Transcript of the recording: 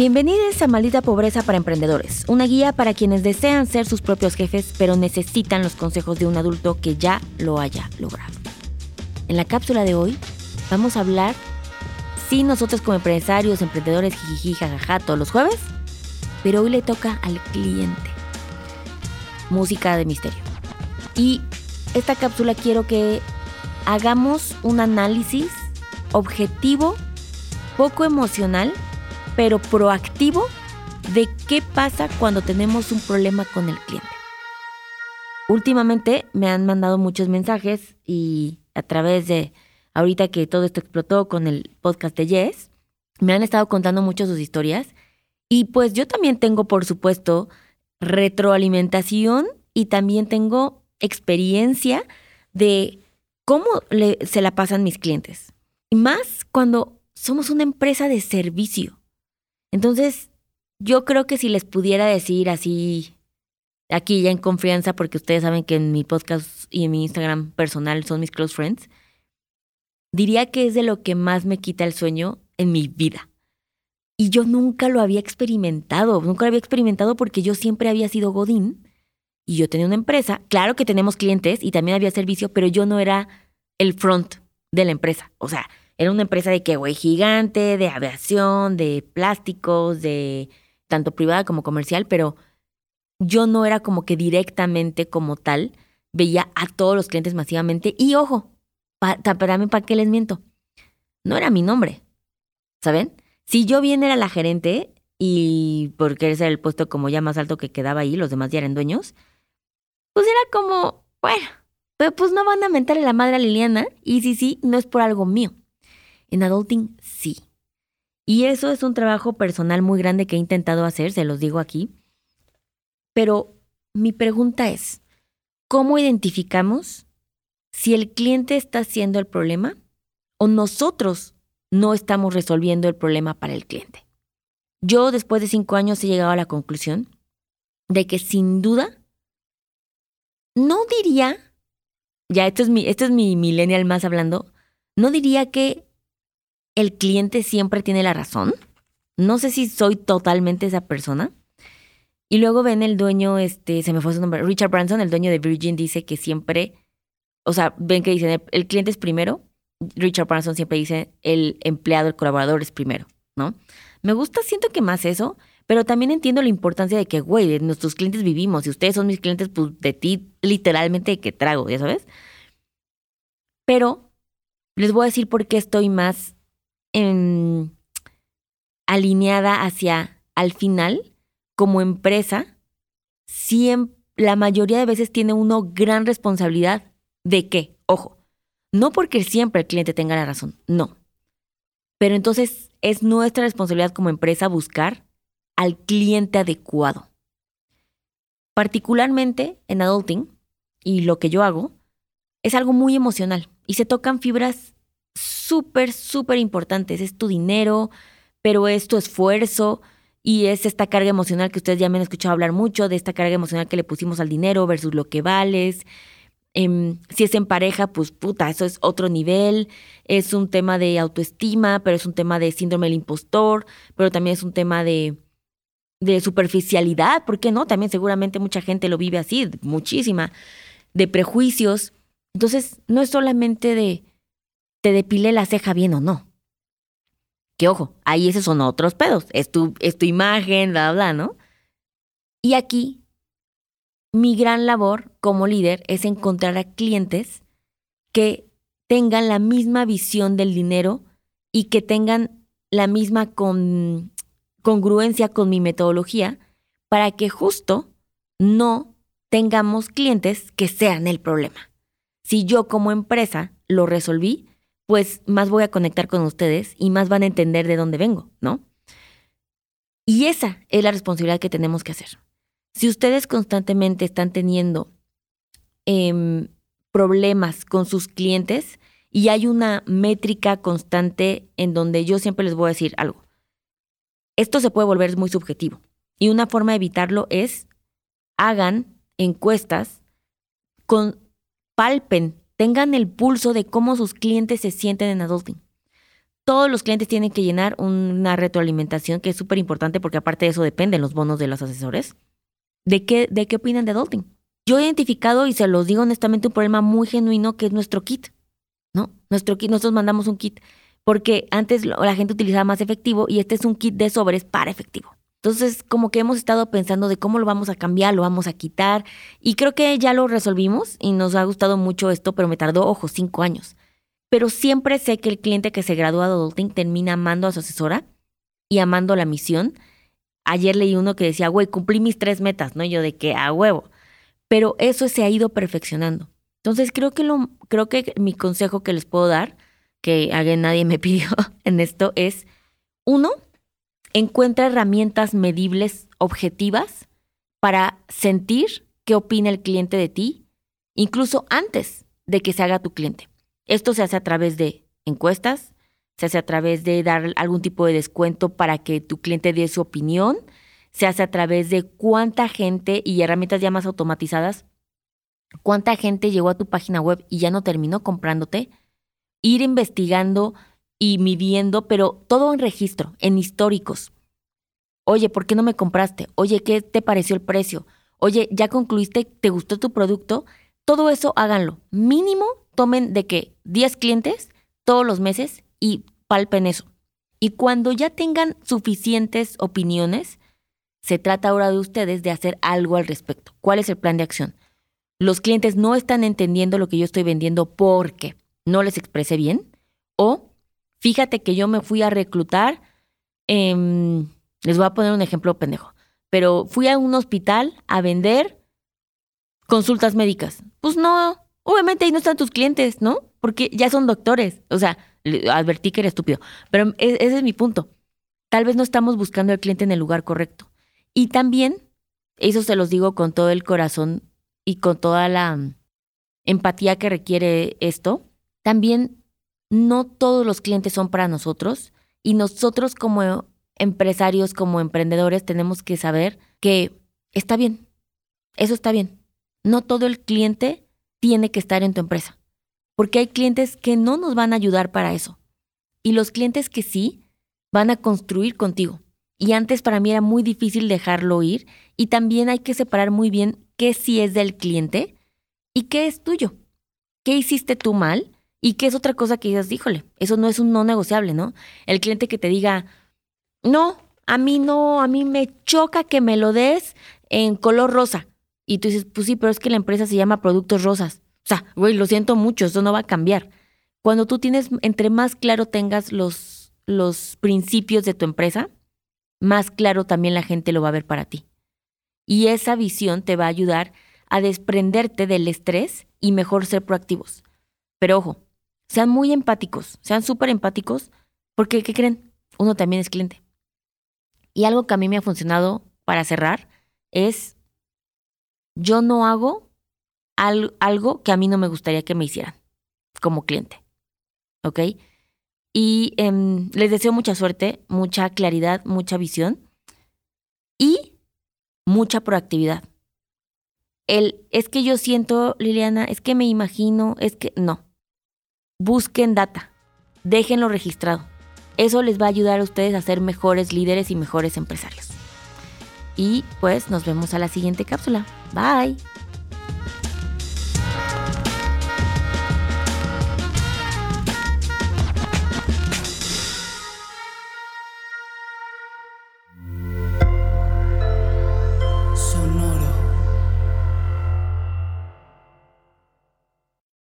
Bienvenidos a Maldita Pobreza para Emprendedores, una guía para quienes desean ser sus propios jefes pero necesitan los consejos de un adulto que ya lo haya logrado. En la cápsula de hoy vamos a hablar si nosotros como empresarios, emprendedores, jijiji, jajaja, todos los jueves, pero hoy le toca al cliente. Música de misterio. Y esta cápsula quiero que hagamos un análisis objetivo, poco emocional, pero proactivo de qué pasa cuando tenemos un problema con el cliente. Últimamente me han mandado muchos mensajes y a través de ahorita que todo esto explotó con el podcast de Yes, me han estado contando mucho sus historias y pues yo también tengo, por supuesto, retroalimentación y también tengo experiencia de cómo se la pasan mis clientes. Y más cuando somos una empresa de servicio. Entonces, yo creo que si les pudiera decir así, aquí ya en confianza, porque ustedes saben que en mi podcast y en mi Instagram personal son mis close friends, diría que es de lo que más me quita el sueño en mi vida. Y yo nunca lo había experimentado, nunca lo había experimentado porque yo siempre había sido Godín y yo tenía una empresa. Claro que tenemos clientes y también había servicio, pero yo no era el front de la empresa. O sea, era una empresa de que, güey, gigante, de aviación, de plásticos, de tanto privada como comercial, pero yo no era como que directamente como tal veía a todos los clientes masivamente. Y ojo, para mí, ¿para qué les miento? No era mi nombre, ¿saben? Si yo bien era la gerente y porque ese era el puesto como ya más alto que quedaba ahí, los demás ya eran dueños, pues era como, bueno, pues no van a mentarle la madre a Liliana y si sí, no es por algo mío. En adulting sí. Y eso es un trabajo personal muy grande que he intentado hacer, se los digo aquí. Pero mi pregunta es, ¿cómo identificamos si el cliente está siendo el problema o nosotros no estamos resolviendo el problema para el cliente. Yo después de cinco años he llegado a la conclusión de que sin duda, no diría, ya esto es mi, esto es mi millennial más hablando, no diría que el cliente siempre tiene la razón. No sé si soy totalmente esa persona. Y luego ven el dueño, este, se me fue su nombre, Richard Branson, el dueño de Virgin, dice que siempre o sea, ven que dicen, el, cliente es primero. Richard Branson siempre dice, el empleado, el colaborador es primero, ¿no? Me gusta, siento que más eso, pero también entiendo la importancia de que, güey, de nuestros clientes vivimos. Y ustedes son mis clientes, pues de ti literalmente que trago, ¿ya sabes? Pero les voy a decir por qué estoy más en, alineada hacia, al final, como empresa, siempre, la mayoría de veces tiene uno gran responsabilidad ¿De qué? Ojo, no porque siempre el cliente tenga la razón, no. Pero entonces es nuestra responsabilidad como empresa buscar al cliente adecuado. Particularmente en adulting, y lo que yo hago, es algo muy emocional y se tocan fibras súper, súper importantes. Es tu dinero, pero es tu esfuerzo y es esta carga emocional que ustedes ya me han escuchado hablar mucho, de esta carga emocional que le pusimos al dinero versus lo que vales, Em, si es en pareja, pues puta, eso es otro nivel. Es un tema de autoestima, pero es un tema de síndrome del impostor, pero también es un tema de, de superficialidad, ¿por qué no? También seguramente mucha gente lo vive así, muchísima, de prejuicios. Entonces, no es solamente de te depilé la ceja bien o no. Que ojo, ahí esos son otros pedos. Es tu, es tu imagen, bla, bla, ¿no? Y aquí mi gran labor como líder es encontrar a clientes que tengan la misma visión del dinero y que tengan la misma congruencia con mi metodología para que justo no tengamos clientes que sean el problema. Si yo como empresa lo resolví, pues más voy a conectar con ustedes y más van a entender de dónde vengo, ¿no? Y esa es la responsabilidad que tenemos que hacer. Si ustedes constantemente están teniendo em, problemas con sus clientes y hay una métrica constante en donde yo siempre les voy a decir algo, esto se puede volver muy subjetivo. Y una forma de evitarlo es hagan encuestas, con, palpen, tengan el pulso de cómo sus clientes se sienten en adulting. todos los clientes tienen que llenar una retroalimentación que es súper importante porque aparte de eso dependen los bonos de los asesores. ¿De qué, ¿De qué opinan de adulting? Yo he identificado, y se los digo honestamente, un problema muy genuino que es nuestro kit. ¿No? Nuestro kit, nosotros mandamos un kit porque antes la gente utilizaba más efectivo y este es un kit de sobres para efectivo. Entonces, como que hemos estado pensando de cómo lo vamos a cambiar, lo vamos a quitar, y creo que ya lo resolvimos y nos ha gustado mucho esto, pero me tardó, ojo, cinco años. Pero siempre sé que el cliente que se gradúa de adulting termina amando a su asesora y amando la misión. Ayer leí uno que decía, güey, cumplí mis tres metas, ¿no? Yo de que a huevo. Pero eso se ha ido perfeccionando. Entonces, creo que, lo, creo que mi consejo que les puedo dar, que alguien nadie me pidió en esto, es, uno, encuentra herramientas medibles, objetivas, para sentir qué opina el cliente de ti, incluso antes de que se haga tu cliente. Esto se hace a través de encuestas, se hace a través de dar algún tipo de descuento para que tu cliente dé su opinión, se hace a través de cuánta gente y herramientas ya más automatizadas, cuánta gente llegó a tu página web y ya no terminó comprándote, ir investigando y midiendo, pero todo en registro, en históricos. Oye, ¿por qué no me compraste? Oye, ¿qué te pareció el precio? Oye, ¿ya concluiste? ¿Te gustó tu producto? Todo eso háganlo. Mínimo tomen de que 10 clientes todos los meses y palpen eso. Y cuando ya tengan suficientes opiniones, se trata ahora de ustedes de hacer algo al respecto. ¿Cuál es el plan de acción? Los clientes no están entendiendo lo que yo estoy vendiendo porque no les expresé bien o Fíjate que yo me fui a reclutar, em, les voy a poner un ejemplo pendejo, pero fui a un hospital a vender consultas médicas. Pues no, obviamente ahí no están tus clientes, ¿no? Porque ya son doctores. O sea, advertí que era estúpido, pero e, ese es mi punto. Tal vez no estamos buscando al cliente en el lugar correcto. Y también, eso se los digo con todo el corazón y con toda la empatía que requiere esto, también no todos los clientes son para nosotros y nosotros como empresarios, como emprendedores, tenemos que saber que está bien, eso está bien. No todo el cliente tiene que estar en tu empresa, porque hay clientes que no nos van a ayudar para eso. Y los clientes que sí, van a construir contigo. Y antes para mí era muy difícil dejarlo ir y también hay que separar muy bien qué sí es del cliente y qué es tuyo. ¿Qué hiciste tú mal? Y qué es otra cosa que digas, híjole, eso no es un no negociable, ¿no? El cliente que te diga, no, a mí no, a mí me choca que me lo des en color rosa. Y tú dices, pues sí, pero es que la empresa se llama Productos Rosas. O sea, güey, lo siento mucho, eso no va a cambiar. Cuando tú tienes, entre más claro tengas los, los principios de tu empresa, más claro también la gente lo va a ver para ti. Y esa visión te va a ayudar a desprenderte del estrés y mejor ser proactivos. Pero ojo, sean muy empáticos, sean súper empáticos, porque ¿qué creen? Uno también es cliente. Y algo que a mí me ha funcionado para cerrar es, yo no hago algo que a mí no me gustaría que me hicieran como cliente. ¿Ok? Y em, les deseo mucha suerte, mucha claridad, mucha visión y mucha proactividad. El es que yo siento, Liliana, es que me imagino, es que no busquen data, déjenlo registrado. Eso les va a ayudar a ustedes a ser mejores líderes y mejores empresarios. Y pues nos vemos a la siguiente cápsula. Bye.